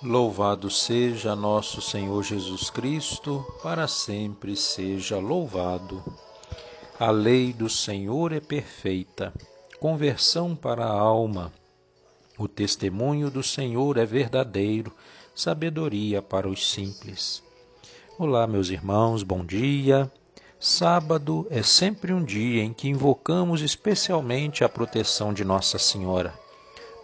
Louvado seja nosso Senhor Jesus Cristo, para sempre seja louvado. A lei do Senhor é perfeita, conversão para a alma. O testemunho do Senhor é verdadeiro, sabedoria para os simples. Olá, meus irmãos, bom dia. Sábado é sempre um dia em que invocamos especialmente a proteção de Nossa Senhora.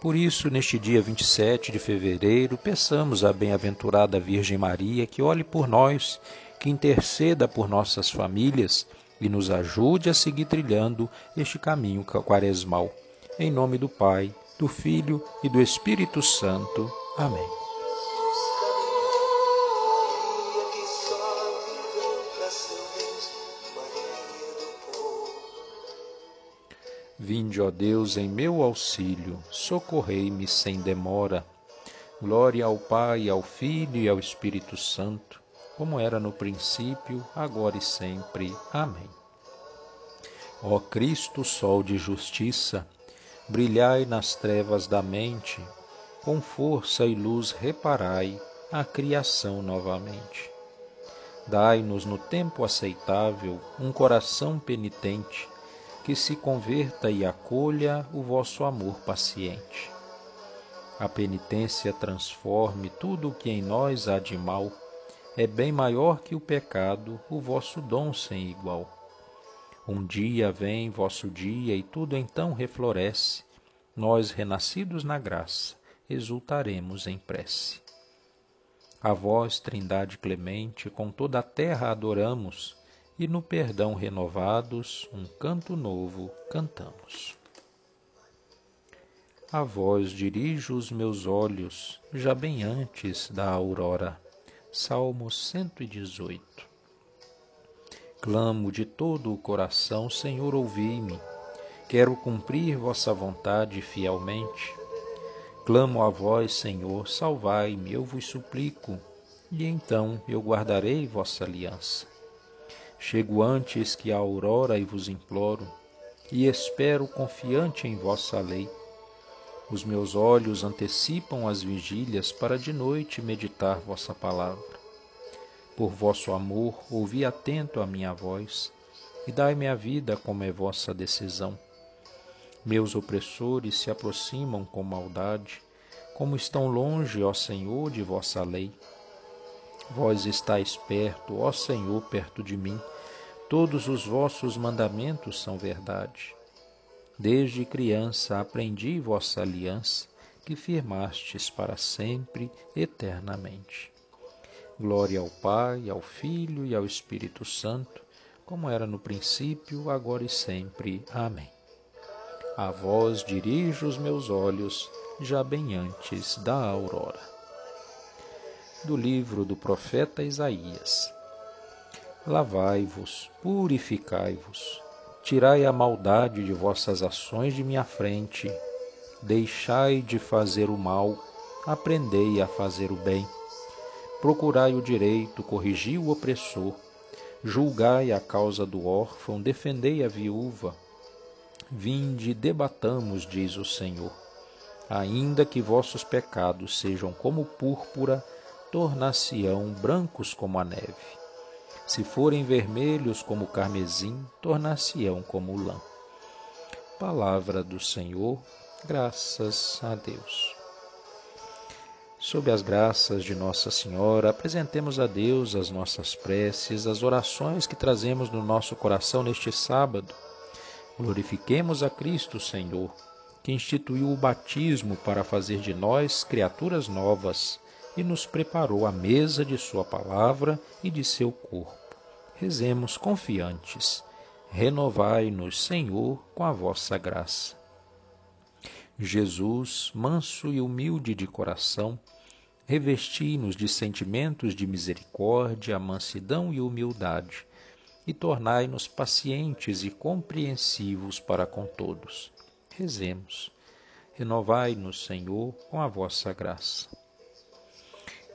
Por isso, neste dia 27 de fevereiro, peçamos à bem-aventurada Virgem Maria que olhe por nós, que interceda por nossas famílias e nos ajude a seguir trilhando este caminho quaresmal. Em nome do Pai, do Filho e do Espírito Santo. Amém. Vinde, ó Deus, em meu auxílio, socorrei-me sem demora. Glória ao Pai, ao Filho e ao Espírito Santo, como era no princípio, agora e sempre. Amém. Ó Cristo, Sol de justiça, brilhai nas trevas da mente, com força e luz reparai a criação novamente. Dai-nos no tempo aceitável um coração penitente, que se converta e acolha o vosso amor paciente. A penitência transforme tudo o que em nós há de mal, é bem maior que o pecado, o vosso dom sem igual. Um dia vem vosso dia e tudo então refloresce, nós renascidos na graça, exultaremos em prece. A vós, Trindade clemente, com toda a terra adoramos, e no perdão renovados um canto novo cantamos. A vós dirijo os meus olhos, já bem antes da aurora. Salmo 118 Clamo de todo o coração, Senhor, ouvi-me. Quero cumprir vossa vontade fielmente. Clamo a vós, Senhor, salvai-me, eu vos suplico, e então eu guardarei vossa aliança. Chego antes que a aurora e vos imploro, e espero confiante em vossa lei. Os meus olhos antecipam as vigílias para de noite meditar vossa palavra. Por vosso amor, ouvi atento a minha voz, e dai-me a vida como é vossa decisão. Meus opressores se aproximam com maldade, como estão longe, ó Senhor, de vossa lei. Vós estáis perto, ó Senhor, perto de mim Todos os vossos mandamentos são verdade. Desde criança aprendi vossa aliança, que firmastes para sempre, eternamente. Glória ao Pai, ao Filho e ao Espírito Santo, como era no princípio, agora e sempre. Amém. A vós dirijo os meus olhos, já bem antes da aurora. Do livro do profeta Isaías. Lavai-vos, purificai-vos, tirai a maldade de vossas ações de minha frente, deixai de fazer o mal, aprendei a fazer o bem. Procurai o direito, corrigi o opressor, julgai a causa do órfão, defendei a viúva. Vinde, debatamos, diz o Senhor. Ainda que vossos pecados sejam como púrpura, tornar-se-ão brancos como a neve se forem vermelhos como carmesim, tornar-se-ão como lã. Palavra do Senhor, graças a Deus. Sob as graças de Nossa Senhora, apresentemos a Deus as nossas preces, as orações que trazemos no nosso coração neste sábado. Glorifiquemos a Cristo, Senhor, que instituiu o batismo para fazer de nós criaturas novas e nos preparou a mesa de Sua palavra e de seu corpo. Rezemos confiantes. Renovai-nos, Senhor, com a vossa graça. Jesus, manso e humilde de coração, revesti-nos de sentimentos de misericórdia, mansidão e humildade, e tornai-nos pacientes e compreensivos para com todos. Rezemos. Renovai-nos, Senhor, com a vossa graça.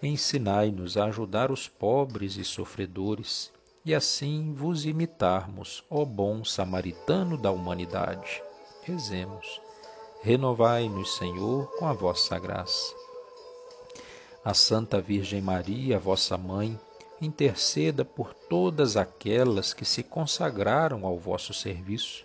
Ensinai-nos a ajudar os pobres e sofredores, e assim vos imitarmos, ó bom samaritano da humanidade. Rezemos. Renovai-nos, Senhor, com a vossa graça. A Santa Virgem Maria, vossa mãe, interceda por todas aquelas que se consagraram ao vosso serviço,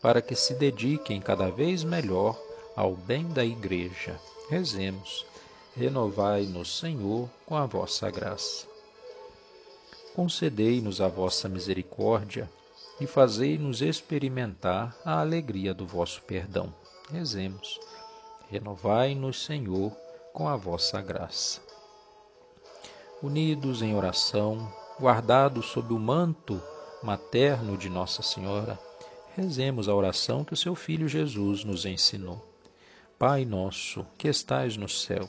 para que se dediquem cada vez melhor ao bem da Igreja. Rezemos. Renovai-nos, Senhor, com a vossa graça. Concedei-nos a vossa misericórdia e fazei-nos experimentar a alegria do vosso perdão. Rezemos. Renovai-nos, Senhor, com a vossa graça unidos em oração, guardados sob o manto materno de Nossa Senhora, rezemos a oração que o seu Filho Jesus nos ensinou. Pai nosso, que estais no céu,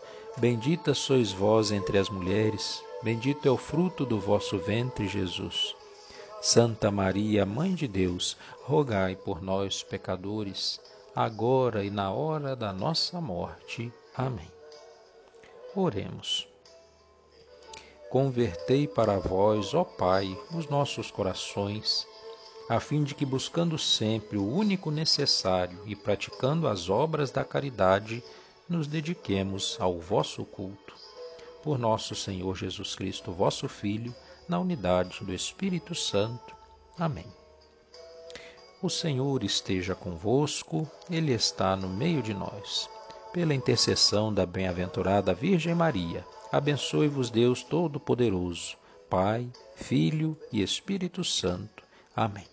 Bendita sois vós entre as mulheres, bendito é o fruto do vosso ventre, Jesus. Santa Maria, Mãe de Deus, rogai por nós, pecadores, agora e na hora da nossa morte. Amém. Oremos. Convertei para vós, ó Pai, os nossos corações, a fim de que, buscando sempre o único necessário e praticando as obras da caridade, nos dediquemos ao vosso culto. Por nosso Senhor Jesus Cristo, vosso Filho, na unidade do Espírito Santo. Amém. O Senhor esteja convosco, Ele está no meio de nós pela intercessão da bem-aventurada Virgem Maria, abençoe-vos Deus Todo-Poderoso, Pai, Filho e Espírito Santo. Amém.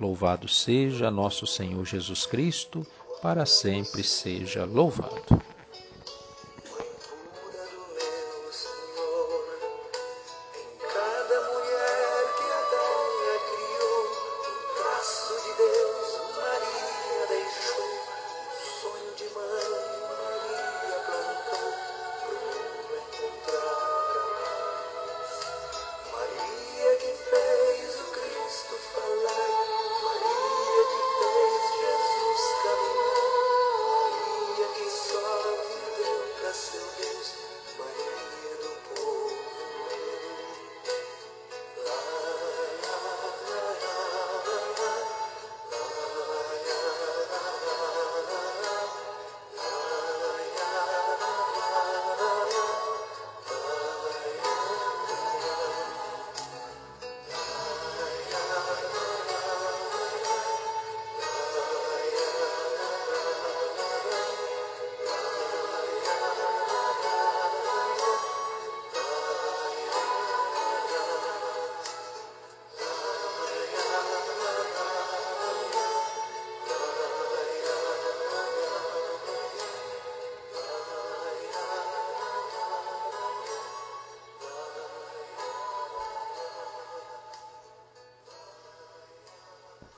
Louvado seja nosso Senhor Jesus Cristo, para sempre seja louvado.